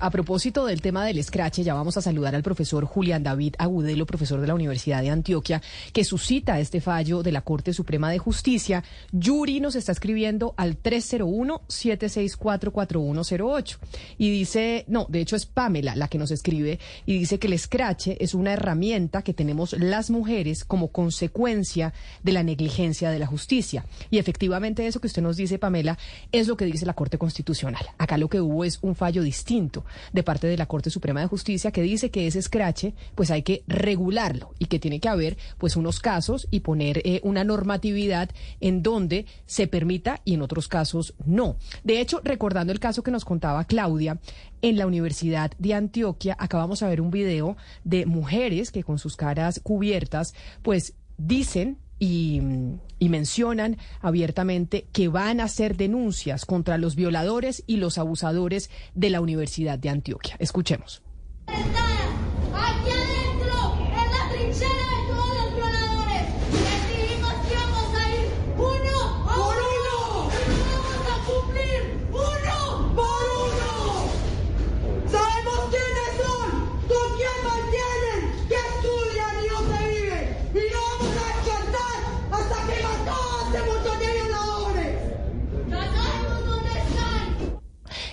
A propósito del tema del escrache, ya vamos a saludar al profesor Julián David Agudelo, profesor de la Universidad de Antioquia, que suscita este fallo de la Corte Suprema de Justicia. Yuri nos está escribiendo al 301-764-4108 y dice, no, de hecho es Pamela la que nos escribe y dice que el escrache es una herramienta que tenemos las mujeres como consecuencia de la negligencia de la justicia. Y efectivamente eso que usted nos dice, Pamela, es lo que dice la Corte Constitucional. Acá lo que hubo es un fallo distinto de parte de la Corte Suprema de Justicia que dice que ese escrache pues hay que regularlo y que tiene que haber pues unos casos y poner eh, una normatividad en donde se permita y en otros casos no. De hecho, recordando el caso que nos contaba Claudia, en la Universidad de Antioquia acabamos de ver un video de mujeres que con sus caras cubiertas pues dicen y, mencionan abiertamente que van a hacer denuncias contra los violadores y los abusadores de la Universidad de Antioquia. Escuchemos.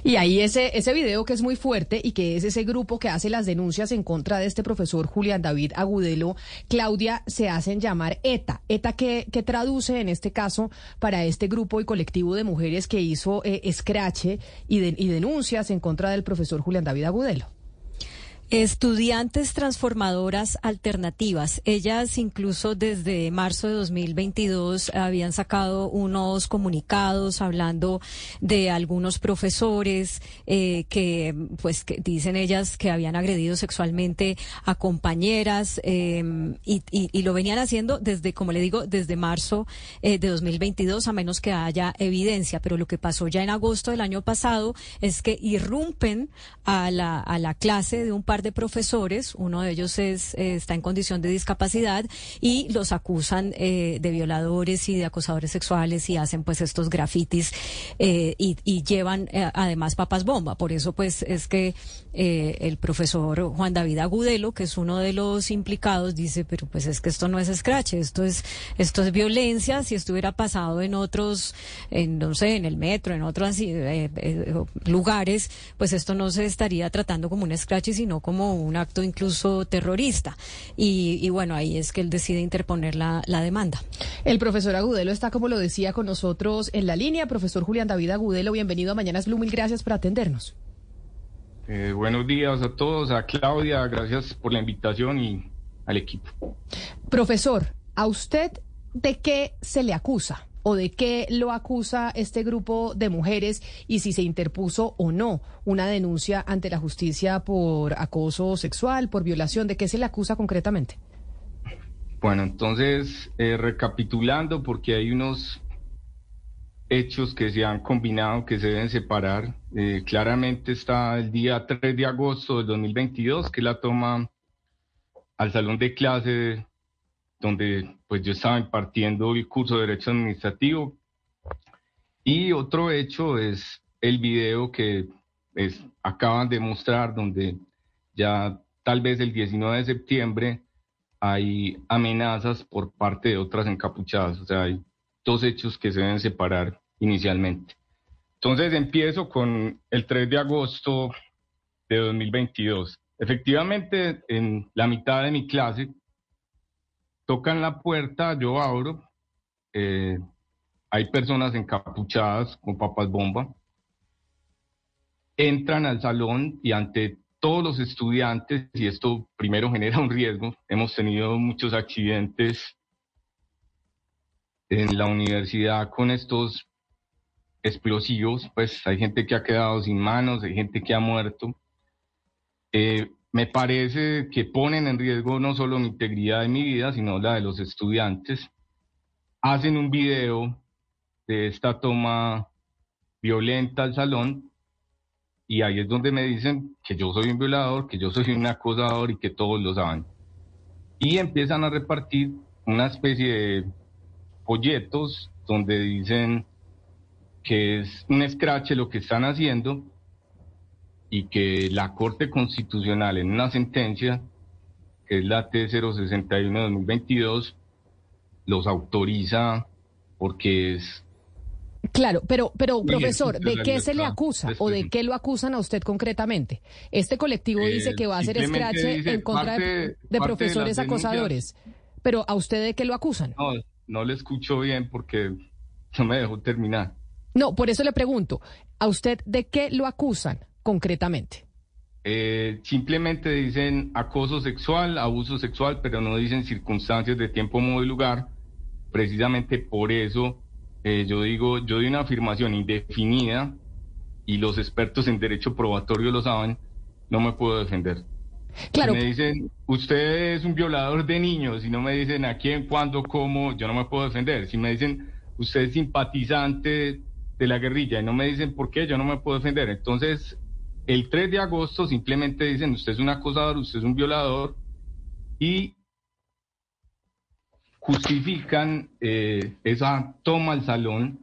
Y ahí ese, ese video que es muy fuerte y que es ese grupo que hace las denuncias en contra de este profesor Julián David Agudelo, Claudia, se hacen llamar ETA. ETA que, que traduce en este caso para este grupo y colectivo de mujeres que hizo eh, escrache y, y denuncias en contra del profesor Julián David Agudelo. Estudiantes transformadoras alternativas. Ellas incluso desde marzo de 2022 habían sacado unos comunicados hablando de algunos profesores eh, que, pues, que dicen ellas que habían agredido sexualmente a compañeras em, y, lo venían haciendo desde, como le digo, desde marzo eh, de 2022 a menos que haya evidencia. Pero lo que pasó ya en agosto del año pasado es que irrumpen a la, a la clase de un de profesores, uno de ellos es, eh, está en condición de discapacidad y los acusan eh, de violadores y de acosadores sexuales y hacen pues estos grafitis eh, y, llevan además papas bomba. Por eso pues es que el profesor Juan David Agudelo, que es uno de los implicados, dice, pero pues es que esto no es scratch, esto es, esto es violencia, si esto hubiera pasado en otros, en, no sé, en el metro, en otros lugares, pues esto no se estaría tratando como un scratch, sino como un acto incluso terrorista. Y, bueno, ahí es que él decide interponer la, demanda. El profesor Agudelo está, como lo decía, con nosotros en la línea. Profesor Julián David Agudelo, bienvenido a Mañanas Blue. Mil gracias por atendernos. Eh, buenos días a todos, a Claudia, gracias por la invitación y al equipo. Profesor, ¿a usted de qué se le acusa? O de qué lo acusa este grupo de mujeres y si se interpuso o no una denuncia ante la justicia por acoso sexual, por violación, ¿de qué se le acusa concretamente? Bueno, entonces, eh, recapitulando, porque hay unos hechos que se han combinado, que se deben separar. Eh, claramente está el día 3 de agosto del 2022, que la toma al salón de clase donde pues yo estaba impartiendo el curso de Derecho Administrativo. Y otro hecho es el video que es, acaban de mostrar, donde ya tal vez el 19 de septiembre hay amenazas por parte de otras encapuchadas. O sea, hay dos hechos que se deben separar inicialmente. Entonces empiezo con el 3 de agosto de 2022. Efectivamente, en la mitad de mi clase Tocan la puerta, yo abro, eh, hay personas encapuchadas con papas bomba, entran al salón y ante todos los estudiantes, y esto primero genera un riesgo, hemos tenido muchos accidentes en la universidad con estos explosivos, pues hay gente que ha quedado sin manos, hay gente que ha muerto. Eh, me parece que ponen en riesgo no solo mi integridad de mi vida, sino la de los estudiantes. Hacen un video de esta toma violenta al salón y ahí es donde me dicen que yo soy un violador, que yo soy un acosador y que todos lo saben. Y empiezan a repartir una especie de folletos donde dicen que es un escrache lo que están haciendo y que la Corte Constitucional en una sentencia, que es la T061 de 2022, los autoriza porque es... Claro, pero, pero profesor, ¿de qué se le acusa o de qué lo acusan a usted concretamente? Este colectivo dice Eh, que va a hacer escrache en contra de, parte- de parte de profesores acosadores. Pero ¿a usted de qué lo acusan? No, no le escucho bien porque no me dejó terminar. No, por eso le pregunto, ¿a usted de qué lo acusan concretamente? Eh, simplemente dicen acoso sexual, abuso sexual, pero no dicen circunstancias de tiempo, modo y lugar. Precisamente por eso eh, yo digo, yo doy una afirmación indefinida y los expertos en derecho probatorio lo saben, no me puedo defender. Claro, Si me dicen, usted es un violador de niños, y no me dicen a quién, cuándo, cómo, yo no me puedo defender. Si me dicen, usted es simpatizante de la guerrilla, y no me dicen por qué, yo no me puedo defender. Entonces, el 3 de agosto simplemente dicen, usted es un acosador, usted es un violador, y justifican eh, esa toma al salón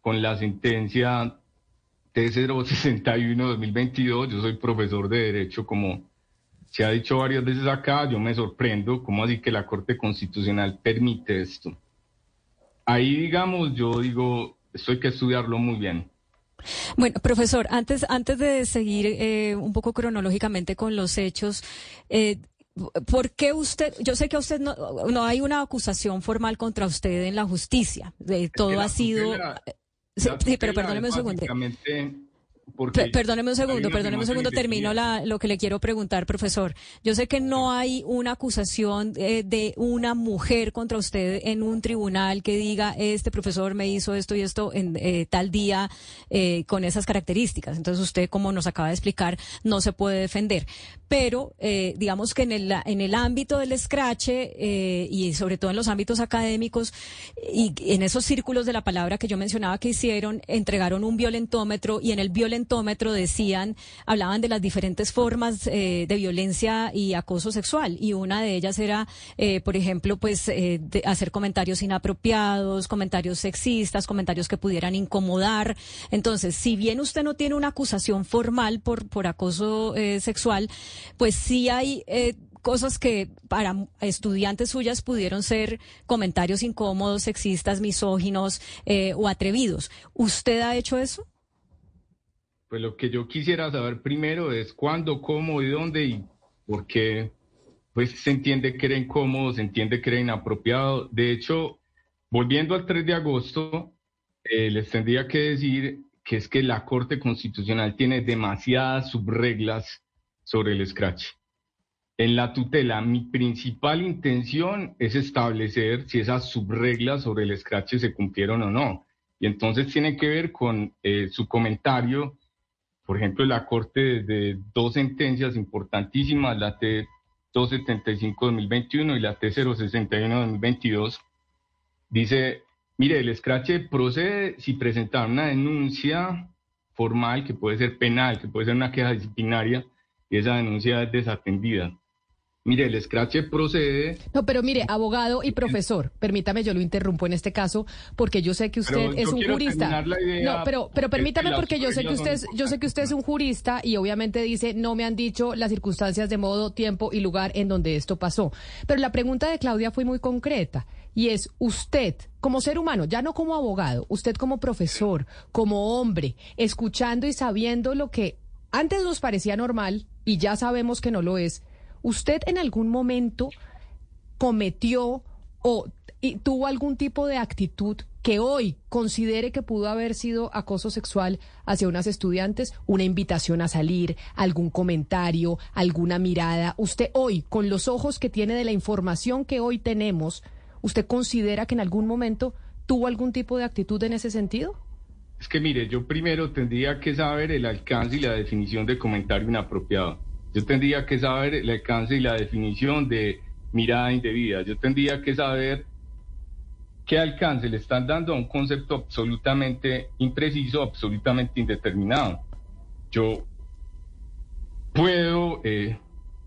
con la sentencia T061-2022. Yo soy profesor de Derecho, como se ha dicho varias veces acá, yo me sorprendo, ¿cómo así que la Corte Constitucional permite esto? Ahí, digamos, yo digo, esto hay que estudiarlo muy bien. Bueno, profesor, antes, antes de seguir eh, un poco cronológicamente con los hechos, eh, ¿por qué usted, yo sé que a usted no, no hay una acusación formal contra usted en la justicia, de, todo ha sido... tutela- Sí, La sí, pero perdóneme un segundo. Porque Perdóneme un segundo, perdóneme un segundo, termino la, lo que le quiero preguntar, profesor. Yo sé que no hay una acusación eh, de una mujer contra usted en un tribunal que diga, este profesor me hizo esto y esto en eh, tal día eh, con esas características. Entonces usted, como nos acaba de explicar, no se puede defender. Pero digamos que en el, en el ámbito del escrache y sobre todo en los ámbitos académicos y en esos círculos de la palabra que yo mencionaba que hicieron, entregaron un violentómetro y en el violentómetro decían, hablaban de las diferentes formas eh, de violencia y acoso sexual y una de ellas era, eh, por ejemplo, pues eh, hacer comentarios inapropiados, comentarios sexistas, comentarios que pudieran incomodar. Entonces, si bien usted no tiene una acusación formal por, por acoso sexual, pues sí hay cosas que para estudiantes suyas pudieron ser comentarios incómodos, sexistas, misóginos eh, o atrevidos. ¿Usted ha hecho eso? Pues lo que yo quisiera saber primero es cuándo, cómo y dónde y por qué pues se entiende que era incómodo, se entiende que era inapropiado. De hecho, volviendo al 3 de agosto, eh, les tendría que decir que es que la Corte Constitucional tiene demasiadas subreglas sobre el scratch. En la tutela, mi principal intención es establecer si esas subreglas sobre el scratch se cumplieron o no. Y entonces tiene que ver con eh, su comentario por ejemplo, la Corte de dos sentencias importantísimas, la T275-2021 y la T061-2022, dice, mire, el escrache procede si presentar una denuncia formal, que puede ser penal, que puede ser una queja disciplinaria, y esa denuncia es desatendida. Mire, el escrache procede No, pero mire, abogado y profesor, permítame, yo lo interrumpo en este caso, porque yo sé que usted Pero es un jurista. No, pero, pero permítame porque yo sé que usted, es- yo sé que usted es un jurista y obviamente dice, no me han dicho las circunstancias de modo, tiempo y lugar en donde esto pasó. Pero la pregunta de Claudia fue muy concreta y es, usted, como ser humano, ya no como abogado, usted como profesor, como hombre, escuchando y sabiendo lo que antes nos parecía normal y ya sabemos que no lo es, ¿usted en algún momento cometió o tuvo algún tipo de actitud que hoy considere que pudo haber sido acoso sexual hacia unas estudiantes, una invitación a salir, algún comentario, alguna mirada. Usted hoy, con los ojos que tiene de la información que hoy tenemos, ¿usted considera que en algún momento tuvo algún tipo de actitud en ese sentido? Es que mire, yo primero tendría que saber el alcance y la definición de comentario inapropiado. Yo tendría que saber el alcance y la definición de mirada indebida. Yo tendría que saber qué alcance le están dando a un concepto absolutamente impreciso, absolutamente indeterminado. Yo puedo eh,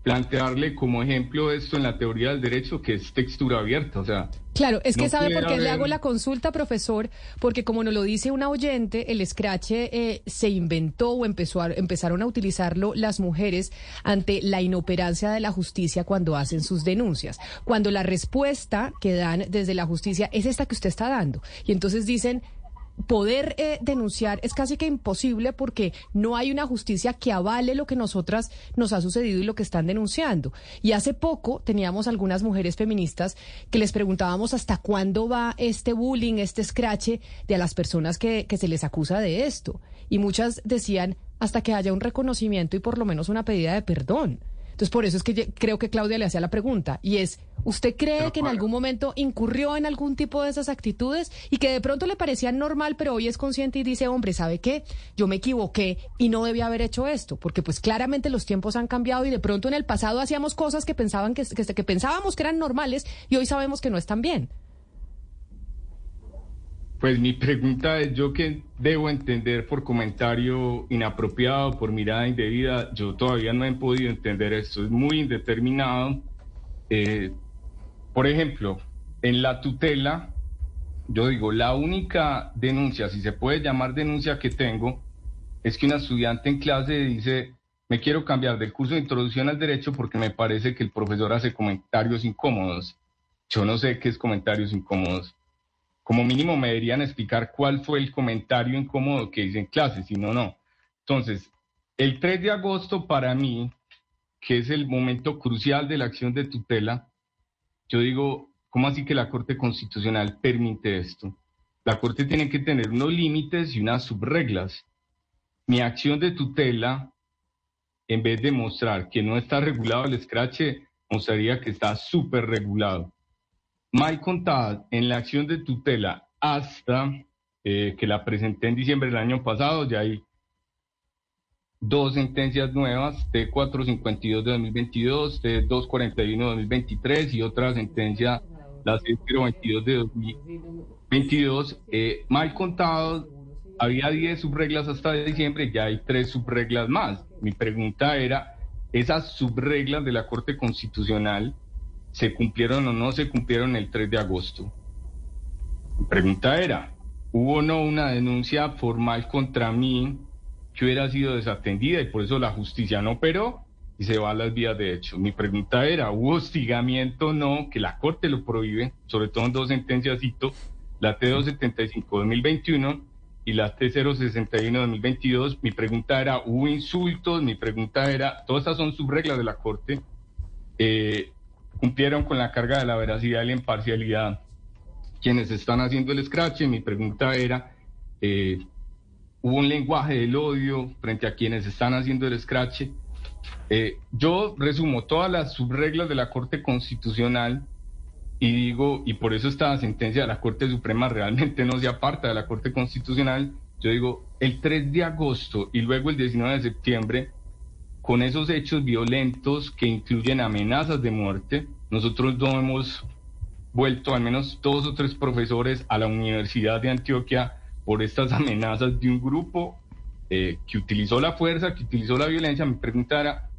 plantearle como ejemplo esto en la teoría del derecho, que es textura abierta, o sea... Claro, es que sabe por qué le hago la consulta, profesor, porque como nos lo dice una oyente, el escrache eh, se inventó o empezó a, empezaron a utilizarlo las mujeres ante la inoperancia de la justicia cuando hacen sus denuncias. Cuando la respuesta que dan desde la justicia es esta que usted está dando. Y entonces dicen, poder eh, denunciar es casi que imposible porque no hay una justicia que avale lo que nosotras nos ha sucedido y lo que están denunciando. Y hace poco teníamos algunas mujeres feministas que les preguntábamos hasta cuándo va este bullying, este escrache de a las personas que, que se les acusa de esto. Y muchas decían hasta que haya un reconocimiento y por lo menos una pedida de perdón. Entonces, por eso es que creo que Claudia le hacía la pregunta, y es, ¿usted cree que en algún momento incurrió en algún tipo de esas actitudes y que de pronto le parecían normal, pero hoy es consciente y dice, hombre, ¿sabe qué? Yo me equivoqué y no debía haber hecho esto, porque pues claramente los tiempos han cambiado y de pronto en el pasado hacíamos cosas que pensaban que, que, que pensábamos que eran normales y hoy sabemos que no están bien. Pues mi pregunta es, yo que debo entender por comentario inapropiado, por mirada indebida, yo todavía no he podido entender esto, es muy indeterminado. Eh, por ejemplo, en la tutela, yo digo, la única denuncia, si se puede llamar denuncia que tengo, es que una estudiante en clase dice, me quiero cambiar del curso de introducción al derecho porque me parece que el profesor hace comentarios incómodos. Yo no sé qué es comentarios incómodos como mínimo me deberían explicar cuál fue el comentario incómodo que hice en clase, si no, no. Entonces, el 3 de agosto para mí, que es el momento crucial de la acción de tutela, yo digo, ¿cómo así que la Corte Constitucional permite esto? La Corte tiene que tener unos límites y unas subreglas. Mi acción de tutela, en vez de mostrar que no está regulado el escrache, mostraría que está súper regulado mal contada en la acción de tutela hasta eh, que la presenté en diciembre del año pasado, ya hay dos sentencias nuevas, T452 de 2022, T241 de 2023 y otra sentencia, la C022 de 2022. Eh, mal contado, había 10 subreglas hasta diciembre, ya hay tres subreglas más. Mi pregunta era, esas subreglas de la Corte Constitucional, se cumplieron o no se cumplieron el 3 de agosto. Mi pregunta era, ¿hubo o no una denuncia formal contra mí que hubiera sido desatendida y por eso la justicia no operó y se va a las vías de hecho? Mi pregunta era, ¿hubo hostigamiento o no que la Corte lo prohíbe, sobre todo en dos sentencias, cito, la T275-2021 y la T061-2022? Mi pregunta era, ¿hubo insultos? Mi pregunta era, todas esas son subreglas de la Corte. Eh, cumplieron con la carga de la veracidad y la imparcialidad quienes están haciendo el scratch. Mi pregunta era, eh, ¿hubo un lenguaje del odio frente a quienes están haciendo el scratch? Eh, yo resumo todas las subreglas de la Corte Constitucional y digo, y por eso esta sentencia de la Corte Suprema realmente no se aparta de la Corte Constitucional, yo digo, el 3 de agosto y luego el 19 de septiembre con esos hechos violentos que incluyen amenazas de muerte. Nosotros no hemos vuelto, al menos dos o tres profesores, a la Universidad de Antioquia por estas amenazas de un grupo eh, que utilizó la fuerza, que utilizó la violencia. Mi pregunta era,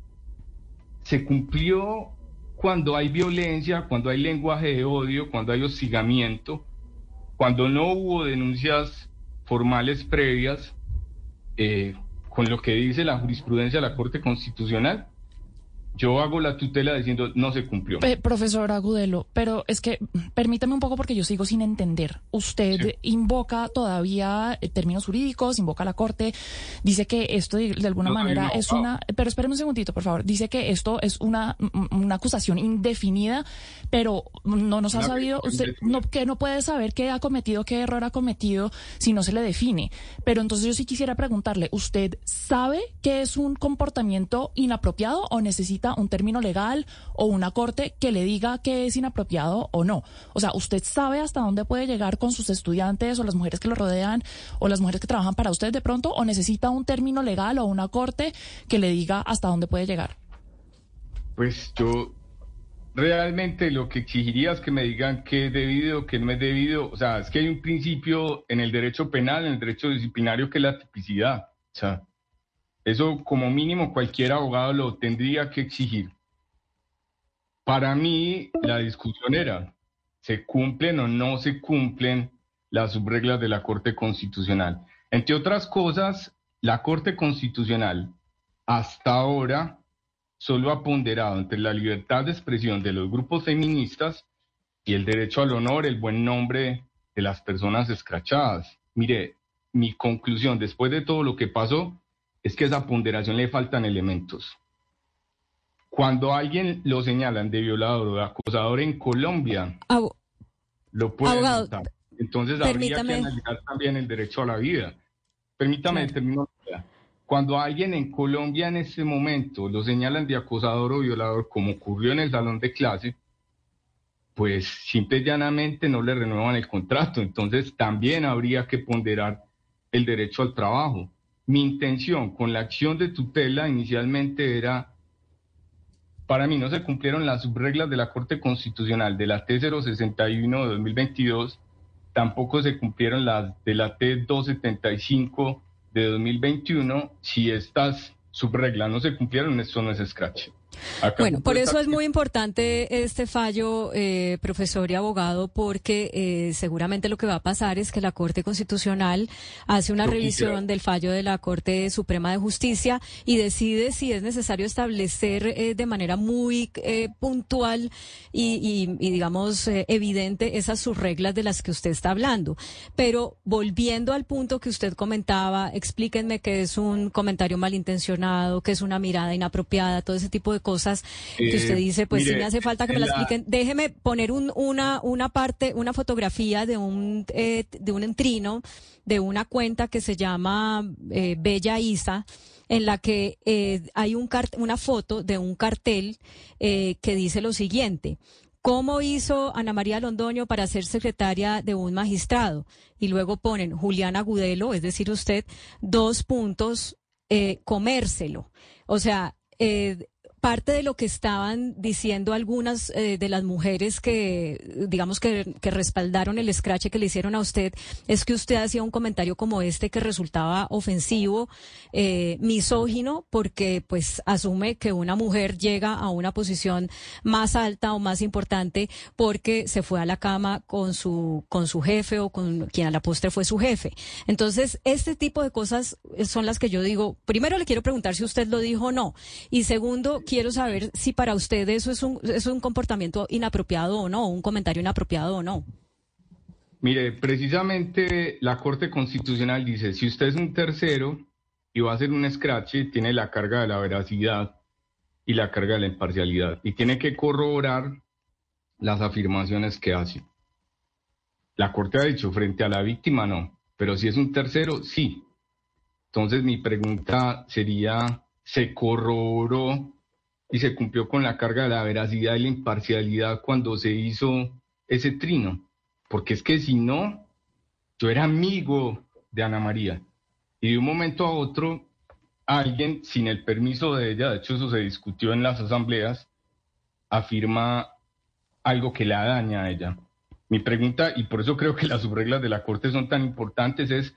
¿se cumplió cuando hay violencia, cuando hay lenguaje de odio, cuando hay hostigamiento, cuando no hubo denuncias formales previas? Eh, con lo que dice la jurisprudencia de la Corte Constitucional, yo hago la tutela diciendo no se cumplió. Eh, profesor Agudelo, pero es que permítame un poco porque yo sigo sin entender. Usted invoca todavía eh, términos jurídicos, invoca la Corte, dice que esto de, alguna manera es una... Pero espéreme un segundito, por favor. Dice que esto es una, una acusación indefinida, pero no nos ha sabido... Usted no, que no puede saber qué ha cometido, qué error ha cometido si no se le define. Pero entonces yo sí quisiera preguntarle, ¿usted sabe que es un comportamiento inapropiado o necesita un término legal o una corte que le diga que es inapropiado o no. O sea, ¿usted sabe hasta dónde puede llegar con sus estudiantes o las mujeres que lo rodean o las mujeres que trabajan para usted de pronto o necesita un término legal o una corte que le diga hasta dónde puede llegar? Pues yo realmente lo que exigiría es que me digan qué es debido, qué no es debido. O sea, es que hay un principio en el derecho penal, en el derecho disciplinario, que es la tipicidad. O sea, eso como mínimo cualquier abogado lo tendría que exigir. para mí la discusión era, ¿se cumplen o no se cumplen las subreglas de la Corte Constitucional? Entre otras cosas, la Corte Constitucional hasta ahora solo ha ponderado entre la libertad de expresión de los grupos feministas y el derecho al honor, el buen nombre de las personas escrachadas. Mire, mi conclusión después de todo lo que pasó es que a esa ponderación le faltan elementos. Cuando alguien lo señalan de violador o de acosador en Colombia, lo puede Entonces habría que analizar también el derecho a la vida. Permítame terminar. Cuando alguien en Colombia en este momento lo señalan de acosador o violador, como ocurrió en el salón de clase, pues simple y llanamente no le renuevan el contrato. Entonces también habría que ponderar el derecho al trabajo. Mi intención con la acción de tutela inicialmente era, para mí no se cumplieron las subreglas de la Corte Constitucional de la T061 de 2022, tampoco se cumplieron las de la T275 de 2021, si estas subreglas no se cumplieron, esto no es bueno, por eso es muy importante este fallo, eh, profesor y abogado, porque eh, seguramente lo que va a pasar es que la Corte Constitucional hace una revisión del fallo de la Corte Suprema de Justicia y decide si es necesario establecer eh, de manera muy puntual y, y digamos, evidente esas subreglas de las que usted está hablando. Pero volviendo al punto que usted comentaba, explíquenme que es un comentario malintencionado, que es una mirada inapropiada, todo ese tipo de cosas que usted eh, dice, pues si me hace falta que me la, expliquen. Déjeme poner un, una, una parte, una fotografía de un, eh, de un entrino, de una cuenta que se llama eh, Bella Isa en la que hay un una foto de un cartel que dice lo siguiente. ¿Cómo hizo Ana María Londoño para ser secretaria de un magistrado? Y luego ponen Juliana Gudelo, es decir, usted, dos puntos, comérselo. O sea, eh, parte de lo que estaban diciendo algunas eh, de las mujeres que, digamos, que, que, respaldaron el escrache que le hicieron a usted, es que usted hacía un comentario como este que resultaba ofensivo, eh, misógino, porque pues asume que una mujer llega a una posición más alta o más importante porque se fue a la cama con su, con su jefe o con quien a la postre fue su jefe. Entonces, este tipo de cosas son las que yo digo, primero le quiero preguntar si usted lo dijo o no, y segundo, quiero saber si para usted eso es un, es un comportamiento inapropiado o no, un comentario inapropiado o no. Mire, precisamente la Corte Constitucional dice, si usted es un tercero y va a hacer un scratch, tiene la carga de la veracidad y la carga de la imparcialidad y tiene que corroborar las afirmaciones que hace. La Corte ha dicho, frente a la víctima no, pero si es un tercero, sí. Entonces mi pregunta sería, ¿se corroboró y se cumplió con la carga de la veracidad y la imparcialidad cuando se hizo ese trino. Porque es que si no, yo era amigo de Ana María y de un momento a otro alguien, sin el permiso de ella, de hecho eso se discutió en las asambleas, afirma algo que la daña a ella. Mi pregunta, y por eso creo que las subreglas de la Corte son tan importantes, es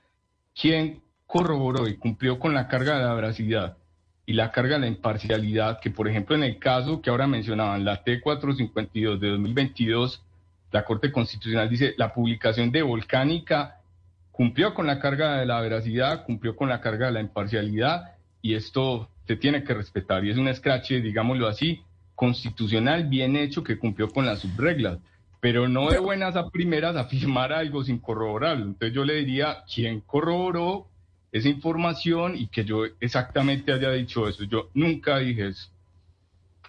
quién corroboró y cumplió con la carga de la veracidad y la carga de la imparcialidad, que por ejemplo en el caso que ahora mencionaban, la T452 de 2022, la Corte Constitucional dice, la publicación de Volcánica cumplió con la carga de la veracidad, cumplió con la carga de la imparcialidad y esto se tiene que respetar y es un escrache, digámoslo así, constitucional bien hecho que cumplió con las subreglas, pero no de buenas a primeras afirmar algo sin corroborarlo. Entonces yo le diría, ¿quién corroboró esa información y que yo exactamente haya dicho eso. Yo nunca dije eso.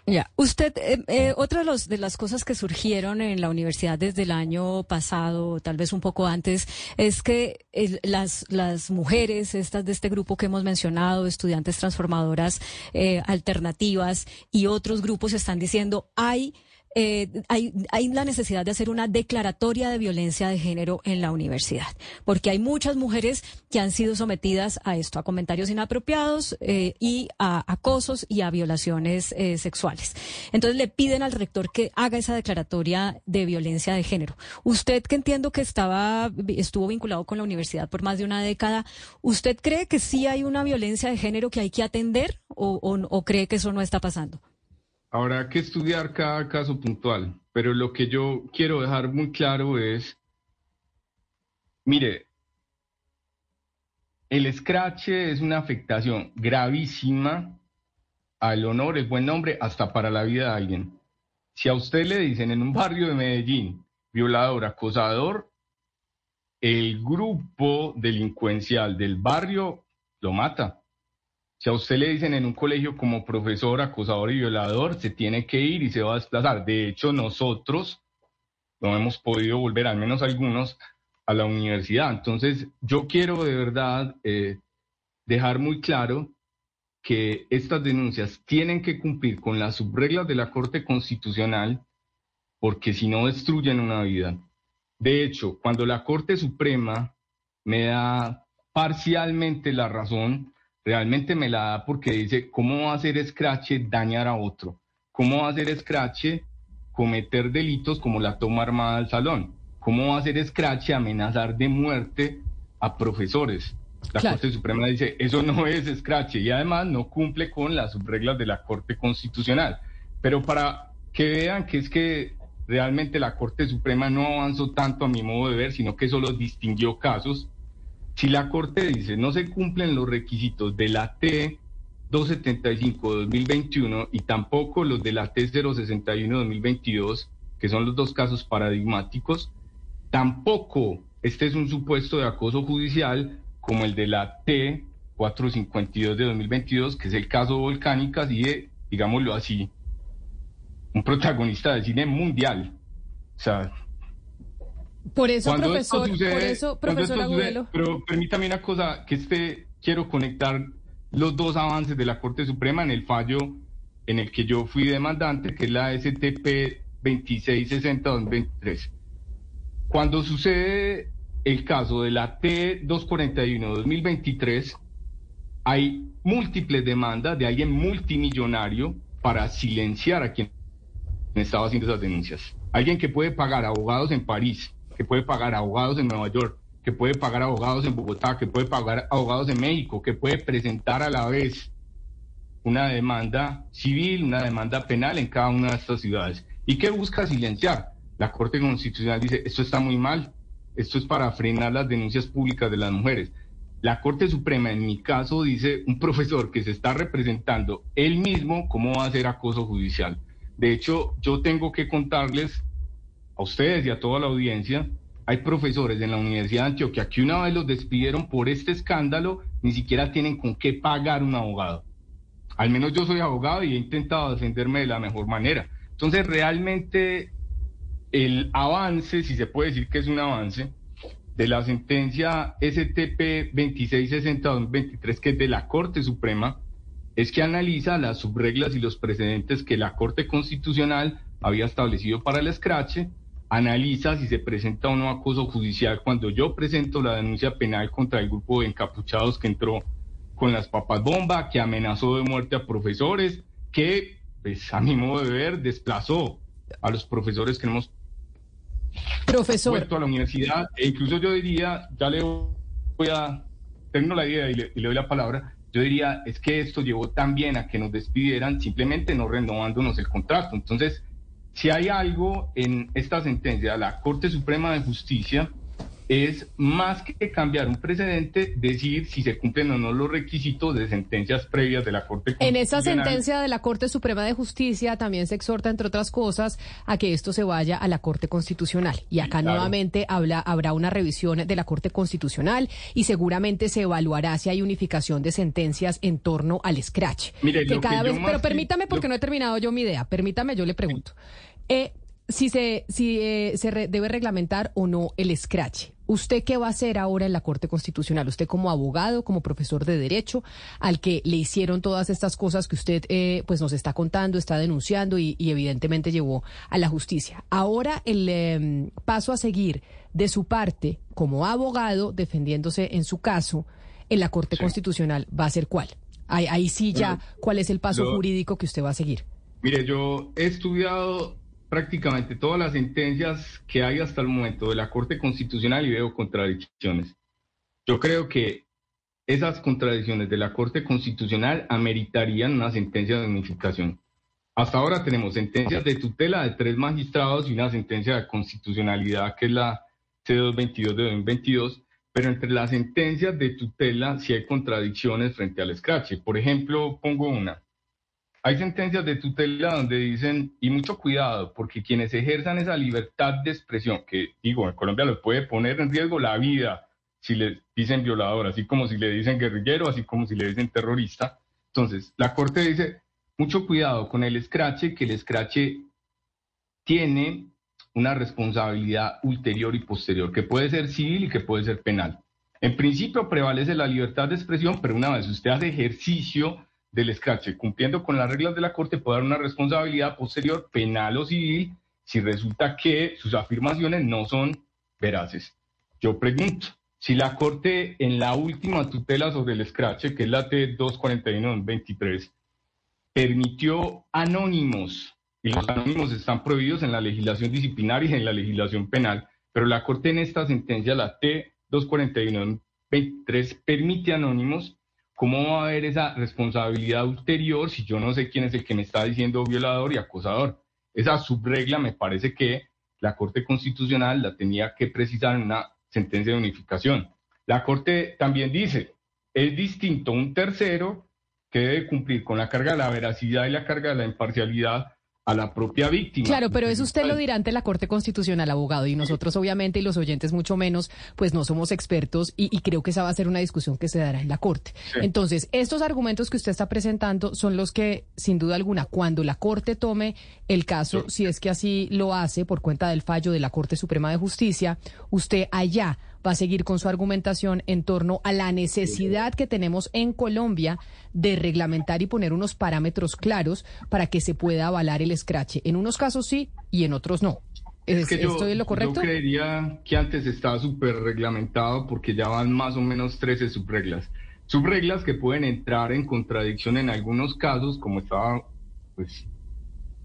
Ya, usted, eh, eh, otra de, los, de las cosas que surgieron en la universidad desde el año pasado, tal vez un poco antes, es que las, las mujeres, estas de este grupo que hemos mencionado, estudiantes transformadoras eh, alternativas y otros grupos están diciendo, hay eh, hay, hay la necesidad de hacer una declaratoria de violencia de género en la universidad, porque hay muchas mujeres que han sido sometidas a esto, a comentarios inapropiados eh, y a acosos y a violaciones eh, sexuales. Entonces le piden al rector que haga esa declaratoria de violencia de género. Usted que entiendo que estaba, estuvo vinculado con la universidad por más de una década, ¿usted cree que sí hay una violencia de género que hay que atender o, o cree que eso no está pasando? Habrá que estudiar cada caso puntual, pero lo que yo quiero dejar muy claro es, mire, el scratch es una afectación gravísima al honor, el buen nombre, hasta para la vida de alguien. Si a usted le dicen en un barrio de Medellín, violador, acosador, el grupo delincuencial del barrio lo mata. Si a usted le dicen en un colegio como profesor, acosador y violador, se tiene que ir y se va a desplazar. De hecho, nosotros no hemos podido volver, al menos algunos, a la universidad. Entonces, yo quiero de verdad eh, dejar muy claro que estas denuncias tienen que cumplir con las subreglas de la Corte Constitucional, porque si no destruyen una vida. De hecho, cuando la Corte Suprema me da parcialmente la razón, realmente me la da porque dice, ¿cómo va a hacer Scratch dañar a otro? ¿Cómo va a hacer Scratch cometer delitos como la toma armada al salón? ¿Cómo va a hacer Scratch amenazar de muerte a profesores? La Corte Suprema dice, eso no es Scratch y además no cumple con las reglas de la Corte Constitucional. Pero para que vean que es que realmente la Corte Suprema no avanzó tanto a mi modo de ver, sino que solo distinguió casos, si la Corte dice no se cumplen los requisitos de la T 275-2021 y tampoco los de la T 061-2022, que son los dos casos paradigmáticos, tampoco este es un supuesto de acoso judicial como el de la T 452 de 2022, que es el caso Volcánicas y de, digámoslo así, un protagonista del cine mundial. O sea, por eso, profesor, por eso, profesor Agudelo. pero permítame una cosa, que este, quiero conectar los dos avances de la Corte Suprema en el fallo en el que yo fui demandante, que es la STP 2660-2023. Cuando sucede el caso de la T241-2023, hay múltiples demandas de alguien multimillonario para silenciar a quien estaba haciendo esas denuncias. Alguien que puede pagar abogados en París, que puede pagar abogados en Nueva York, que puede pagar abogados en Bogotá, que puede pagar abogados en México, que puede presentar a la vez una demanda civil, una demanda penal en cada una de estas ciudades. ¿Y qué busca silenciar? La Corte Constitucional dice, esto está muy mal, esto es para frenar las denuncias públicas de las mujeres. La Corte Suprema, en mi caso, dice un profesor que se está representando él mismo cómo va a hacer acoso judicial. De hecho, yo tengo que contarles a ustedes y a toda la audiencia, hay profesores en la Universidad de Antioquia que una vez los despidieron por este escándalo, ni siquiera tienen con qué pagar un abogado. Al menos yo soy abogado y he intentado defenderme de la mejor manera. Entonces, realmente el avance, si se puede decir que es un avance, de la sentencia STP 2660-2023, que es de la Corte Suprema, es que analiza las subreglas y los precedentes que la Corte Constitucional había establecido para el escrache analiza si se presenta o no acoso judicial cuando yo presento la denuncia penal contra el grupo de encapuchados que entró con las papas bomba, que amenazó de muerte a profesores, que, pues, a mi modo de ver, desplazó a los profesores que hemos Profesor. vuelto a la universidad. E incluso yo diría, ya le voy a, termino la idea y le, y le doy la palabra, yo diría, es que esto llevó también a que nos despidieran simplemente no renovándonos el contrato. Entonces, si hay algo en esta sentencia la Corte Suprema de Justicia, es más que cambiar un precedente, decir si se cumplen o no los requisitos de sentencias previas de la Corte En esa sentencia de la Corte Suprema de Justicia también se exhorta, entre otras cosas, a que esto se vaya a la Corte Constitucional. Y acá nuevamente habla, habrá una revisión de la Corte Constitucional y seguramente se evaluará si hay unificación de sentencias en torno al scratch. Mire, que cada vez, pero permítame porque no he terminado yo mi idea. Permítame, yo le pregunto. Eh, si se, si, eh, se debe reglamentar o no el scratch. ¿Usted qué va a hacer ahora en la Corte Constitucional? Usted como abogado, como profesor de Derecho, al que le hicieron todas estas cosas que usted eh, pues nos está contando, está denunciando y, evidentemente llevó a la justicia. Ahora el em, paso a seguir de su parte como abogado, defendiéndose en su caso, en la Corte Constitucional, ¿va a ser cuál? Ahí, sí ya, ¿cuál es el paso jurídico que usted va a seguir? Mire, yo he estudiado prácticamente todas las sentencias que hay hasta el momento de la Corte Constitucional y veo contradicciones. Yo creo que esas contradicciones de la Corte Constitucional ameritarían una sentencia de unificación. hasta ahora tenemos sentencias de tutela de tres magistrados y una sentencia de constitucionalidad que es la C222 de 2022, pero entre las sentencias de tutela sí hay contradicciones frente al escrache. Por ejemplo, pongo una. Hay sentencias de tutela donde dicen, y mucho cuidado, porque quienes ejerzan esa libertad de expresión, que digo, en Colombia lo puede poner en riesgo la vida si le dicen violador, así como si le dicen guerrillero, así como si le dicen terrorista. Entonces, la Corte dice, mucho cuidado con el escrache, que el escrache tiene una responsabilidad ulterior y posterior, que puede ser civil y que puede ser penal. En principio prevalece la libertad de expresión, pero una vez usted hace ejercicio del escrache cumpliendo con las reglas de la Corte, puede dar una responsabilidad posterior penal o civil si resulta que sus afirmaciones no son veraces. Yo pregunto, si la Corte en la última tutela sobre el escrache, que es la T241-23, permitió anónimos, y los anónimos están prohibidos en la legislación disciplinaria y en la legislación penal, pero la Corte en esta sentencia, la T241-23, permite anónimos, ¿cómo va a haber esa responsabilidad ulterior si yo no sé quién es el que me está diciendo violador y acosador? Esa subregla me parece que la Corte Constitucional la tenía que precisar en una sentencia de unificación. La Corte también dice, es distinto un tercero que debe cumplir con la carga de la veracidad y la carga de la imparcialidad a la propia víctima. Claro, pero eso usted lo dirá ante la Corte Constitucional, abogado, y nosotros obviamente, y los oyentes mucho menos, pues no somos expertos y, creo que esa va a ser una discusión que se dará en la Corte. Entonces, estos argumentos que usted está presentando son los que, sin duda alguna, cuando la Corte tome el caso, si es que así lo hace por cuenta del fallo de la Corte Suprema de Justicia, usted allá va a seguir con su argumentación en torno a la necesidad que tenemos en Colombia de reglamentar y poner unos parámetros claros para que se pueda avalar el escrache. En unos casos sí y en otros no. Es que yo, ¿Estoy en lo correcto? Yo creería que antes estaba súper reglamentado porque ya van más o menos 13 subreglas. Subreglas que pueden entrar en contradicción en algunos casos, como estaba pues,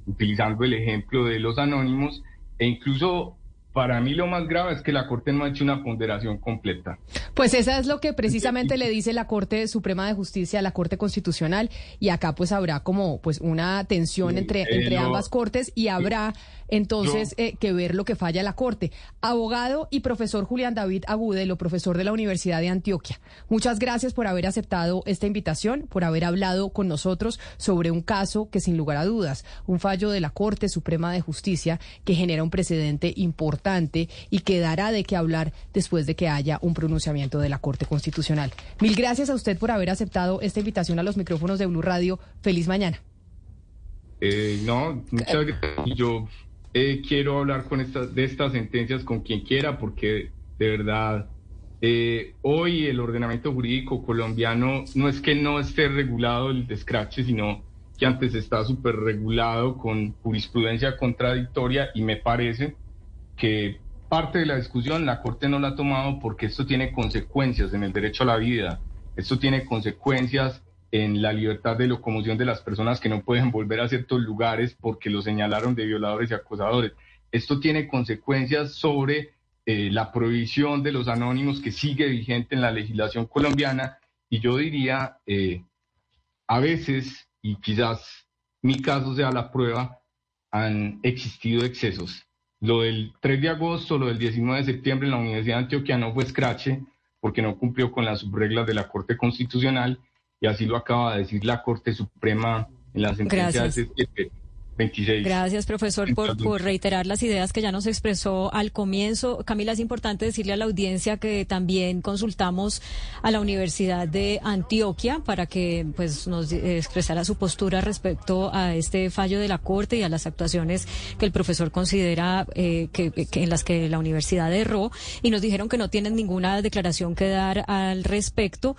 utilizando el ejemplo de los anónimos, e incluso para mí lo más grave es que la Corte no ha hecho una ponderación completa. Pues esa es lo que precisamente le dice la Corte Suprema de Justicia a la Corte Constitucional y acá pues habrá como pues una tensión entre, entre ambas cortes y habrá entonces eh, que ver lo que falla la Corte. Abogado y profesor Julián David Agudelo, profesor de la Universidad de Antioquia, muchas gracias por haber aceptado esta invitación, por haber hablado con nosotros sobre un caso que sin lugar a dudas, un fallo de la Corte Suprema de Justicia que genera un precedente importante y que dará de qué hablar después de que haya un pronunciamiento de la Corte Constitucional. Mil gracias a usted por haber aceptado esta invitación a los micrófonos de Blue Radio. Feliz mañana. Eh, no, muchas gracias. Yo eh, quiero hablar con estas, de estas sentencias con quien quiera porque de verdad eh, hoy el ordenamiento jurídico colombiano no es que no esté regulado el descrache, sino que antes está súper regulado con jurisprudencia contradictoria y me parece que parte de la discusión la Corte no la ha tomado porque esto tiene consecuencias en el derecho a la vida, esto tiene consecuencias en la libertad de locomoción de las personas que no pueden volver a ciertos lugares porque lo señalaron de violadores y acosadores. Esto tiene consecuencias sobre eh, la prohibición de los anónimos que sigue vigente en la legislación colombiana. Y yo diría, eh, a veces, y quizás mi caso sea la prueba, han existido excesos. Lo del 3 de agosto, lo del 19 de septiembre en la Universidad de Antioquia no fue escrache porque no cumplió con las subreglas de la Corte Constitucional y así lo acaba de decir la Corte Suprema en la sentencia de septiembre. Gracias, profesor, por, por, reiterar las ideas que ya nos expresó al comienzo. Camila, es importante decirle a la audiencia que también consultamos a la Universidad de Antioquia para que pues, nos expresara su postura respecto a este fallo de la Corte y a las actuaciones que el profesor considera eh, que, que en las que la universidad erró. Y nos dijeron que no tienen ninguna declaración que dar al respecto.